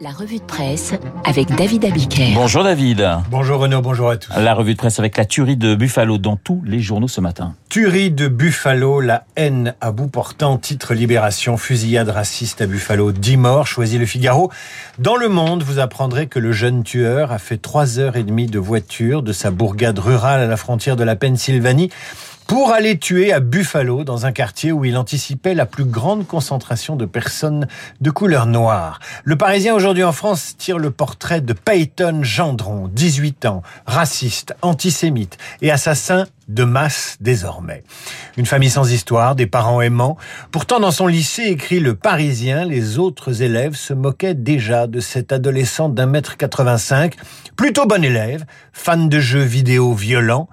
La revue de presse avec David Abiker. Bonjour David. Bonjour Renaud, bonjour à tous. La revue de presse avec la tuerie de Buffalo dans tous les journaux ce matin. Tuerie de Buffalo, la haine à bout portant, titre Libération, fusillade raciste à Buffalo, 10 morts, choisit le Figaro. Dans le monde, vous apprendrez que le jeune tueur a fait 3 heures et demie de voiture de sa bourgade rurale à la frontière de la Pennsylvanie pour aller tuer à Buffalo, dans un quartier où il anticipait la plus grande concentration de personnes de couleur noire. Le Parisien aujourd'hui en France tire le portrait de Peyton Gendron, 18 ans, raciste, antisémite et assassin de masse désormais. Une famille sans histoire, des parents aimants. Pourtant, dans son lycée, écrit le Parisien, les autres élèves se moquaient déjà de cet adolescent d'un mètre 85, plutôt bon élève, fan de jeux vidéo violents.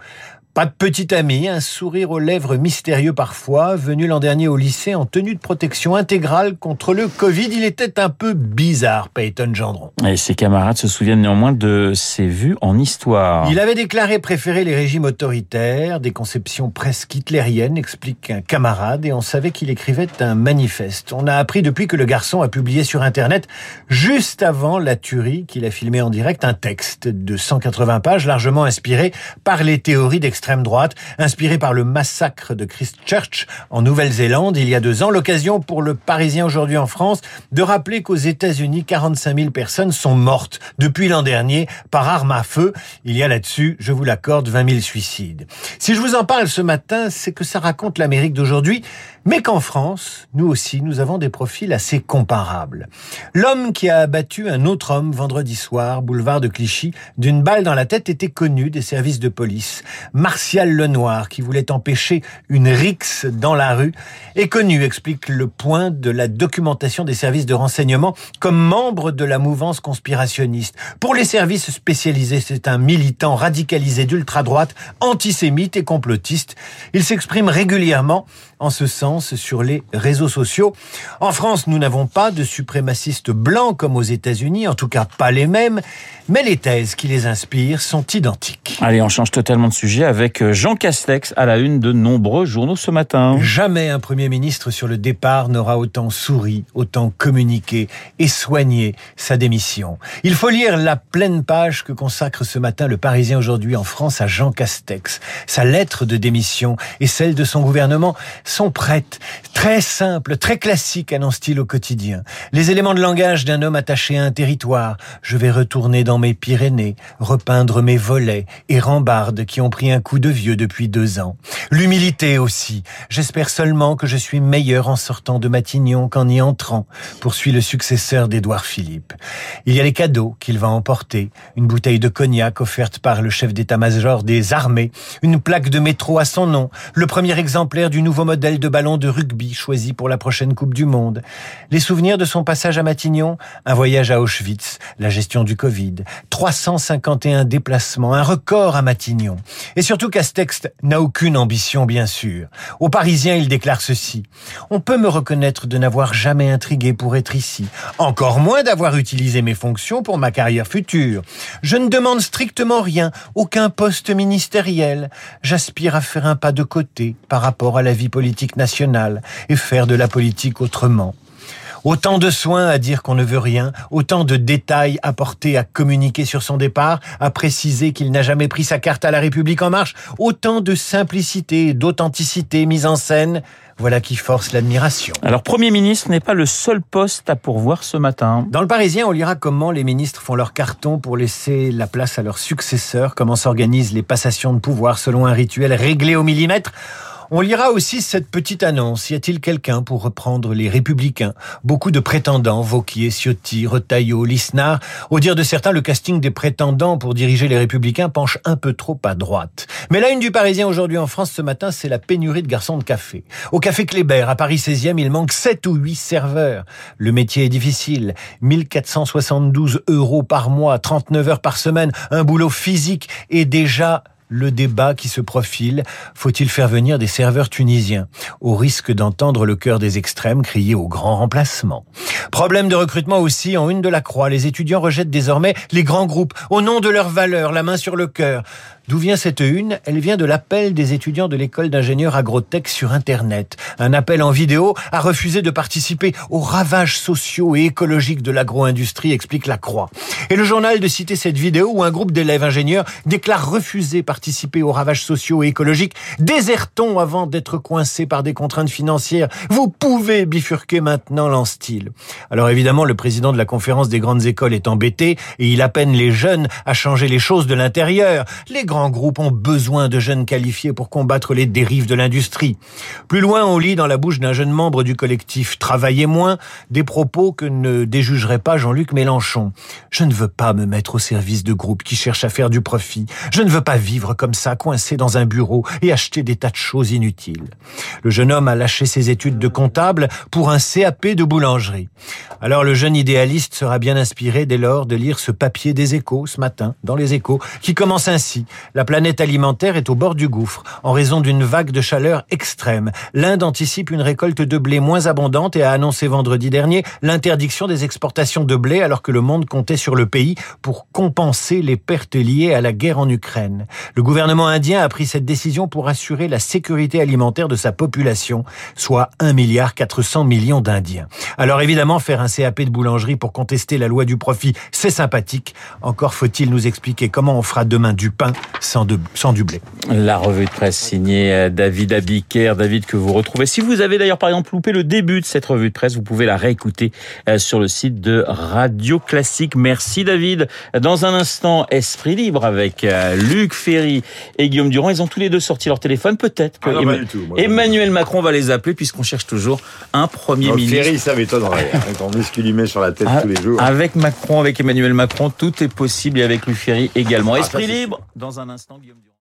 Pas de petit ami, un sourire aux lèvres mystérieux parfois, venu l'an dernier au lycée en tenue de protection intégrale contre le Covid. Il était un peu bizarre, Peyton Gendron. Et ses camarades se souviennent néanmoins de ses vues en histoire. Il avait déclaré préférer les régimes autoritaires, des conceptions presque hitlériennes, explique un camarade, et on savait qu'il écrivait un manifeste. On a appris depuis que le garçon a publié sur Internet, juste avant la tuerie qu'il a filmé en direct, un texte de 180 pages largement inspiré par les théories d'extrême extrême droite, inspiré par le massacre de Christchurch en Nouvelle-Zélande il y a deux ans. L'occasion pour le Parisien aujourd'hui en France de rappeler qu'aux États-Unis, 45 000 personnes sont mortes depuis l'an dernier par arme à feu. Il y a là-dessus, je vous l'accorde, 20 000 suicides. Si je vous en parle ce matin, c'est que ça raconte l'Amérique d'aujourd'hui, mais qu'en France, nous aussi, nous avons des profils assez comparables. L'homme qui a abattu un autre homme vendredi soir, boulevard de Clichy, d'une balle dans la tête était connu des services de police. Martial Lenoir, qui voulait empêcher une rixe dans la rue, est connu, explique le point de la documentation des services de renseignement, comme membre de la mouvance conspirationniste. Pour les services spécialisés, c'est un militant radicalisé d'ultra-droite, antisémite et complotiste. Il s'exprime régulièrement en ce sens sur les réseaux sociaux. En France, nous n'avons pas de suprémacistes blancs comme aux États-Unis, en tout cas pas les mêmes, mais les thèses qui les inspirent sont identiques. Allez, on change totalement de sujet euh, Jean Castex à la une de nombreux journaux ce matin. Jamais un Premier ministre sur le départ n'aura autant souri, autant communiqué et soigné sa démission. Il faut lire la pleine page que consacre ce matin le Parisien aujourd'hui en France à Jean Castex. Sa lettre de démission et celle de son gouvernement sont prêtes. Très simple, très classique, annonce-t-il au quotidien. Les éléments de langage d'un homme attaché à un territoire. Je vais retourner dans mes Pyrénées, repeindre mes volets et rambardes qui ont pris un coup de vieux depuis deux ans. L'humilité aussi. J'espère seulement que je suis meilleur en sortant de Matignon qu'en y entrant, poursuit le successeur d'Édouard Philippe. Il y a les cadeaux qu'il va emporter. Une bouteille de cognac offerte par le chef d'état-major des armées, une plaque de métro à son nom, le premier exemplaire du nouveau modèle modèle de ballon de rugby choisi pour la prochaine Coupe du Monde. Les souvenirs de son passage à Matignon, un voyage à Auschwitz, la gestion du Covid, 351 déplacements, un record à Matignon. Et surtout Castex n'a aucune ambition, bien sûr. Aux Parisiens, il déclare ceci. On peut me reconnaître de n'avoir jamais intrigué pour être ici. Encore moins d'avoir utilisé mes fonctions pour ma carrière future. Je ne demande strictement rien, aucun poste ministériel. J'aspire à faire un pas de côté par rapport à la vie politique nationale et faire de la politique autrement. Autant de soins à dire qu'on ne veut rien, autant de détails apportés à communiquer sur son départ, à préciser qu'il n'a jamais pris sa carte à la République en marche, autant de simplicité d'authenticité mise en scène. Voilà qui force l'admiration. Alors, Premier ministre n'est pas le seul poste à pourvoir ce matin. Dans le Parisien, on lira comment les ministres font leur carton pour laisser la place à leurs successeurs, comment s'organisent les passations de pouvoir selon un rituel réglé au millimètre. On lira aussi cette petite annonce. Y a-t-il quelqu'un pour reprendre les Républicains? Beaucoup de prétendants, Vauquier, Ciotti, Retailleau, Lisnard. Au dire de certains, le casting des prétendants pour diriger les Républicains penche un peu trop à droite. Mais la une du Parisien aujourd'hui en France ce matin, c'est la pénurie de garçons de café. Au Café Kléber, à Paris 16e, il manque 7 ou 8 serveurs. Le métier est difficile. 1472 euros par mois, 39 heures par semaine, un boulot physique et déjà le débat qui se profile. Faut-il faire venir des serveurs tunisiens Au risque d'entendre le cœur des extrêmes crier au grand remplacement? Problème de recrutement aussi en une de la croix. Les étudiants rejettent désormais les grands groupes au nom de leurs valeurs, la main sur le cœur. D'où vient cette une? Elle vient de l'appel des étudiants de l'école d'ingénieurs agrotech sur Internet. Un appel en vidéo à refuser de participer aux ravages sociaux et écologiques de l'agro-industrie, explique la Croix. Et le journal de citer cette vidéo où un groupe d'élèves ingénieurs déclare refuser participer aux ravages sociaux et écologiques. Désertons avant d'être coincés par des contraintes financières. Vous pouvez bifurquer maintenant, lance-t-il. Alors évidemment, le président de la conférence des grandes écoles est embêté et il appelle les jeunes à changer les choses de l'intérieur. Grands groupes ont besoin de jeunes qualifiés pour combattre les dérives de l'industrie. Plus loin, on lit dans la bouche d'un jeune membre du collectif Travailler moins des propos que ne déjugerait pas Jean-Luc Mélenchon. Je ne veux pas me mettre au service de groupes qui cherchent à faire du profit. Je ne veux pas vivre comme ça, coincé dans un bureau et acheter des tas de choses inutiles. Le jeune homme a lâché ses études de comptable pour un CAP de boulangerie. Alors le jeune idéaliste sera bien inspiré dès lors de lire ce papier des échos ce matin, dans les échos, qui commence ainsi. La planète alimentaire est au bord du gouffre en raison d'une vague de chaleur extrême. L'Inde anticipe une récolte de blé moins abondante et a annoncé vendredi dernier l'interdiction des exportations de blé alors que le monde comptait sur le pays pour compenser les pertes liées à la guerre en Ukraine. Le gouvernement indien a pris cette décision pour assurer la sécurité alimentaire de sa population, soit 1 milliard 400 millions d'Indiens. Alors évidemment, faire un CAP de boulangerie pour contester la loi du profit, c'est sympathique. Encore faut-il nous expliquer comment on fera demain du pain sans, de, sans du blé. La revue de presse signée euh, David Abiker, David que vous retrouvez. Si vous avez d'ailleurs par exemple loupé le début de cette revue de presse, vous pouvez la réécouter euh, sur le site de Radio Classique. Merci David. Dans un instant, Esprit Libre avec euh, Luc Ferry et Guillaume Durand. Ils ont tous les deux sorti leur téléphone. Peut-être que Ah non, Emma- tout. Emmanuel Macron va les appeler puisqu'on cherche toujours un Premier Non, ministre. Ferry, ça m'étonnerait. Avec un musculimé sur la tête Ah, tous les jours. Avec Macron, avec Emmanuel Macron, tout est possible et avec Luc Ferry également. Ah, ça, Esprit libre, dans un instant, Guillaume Durand.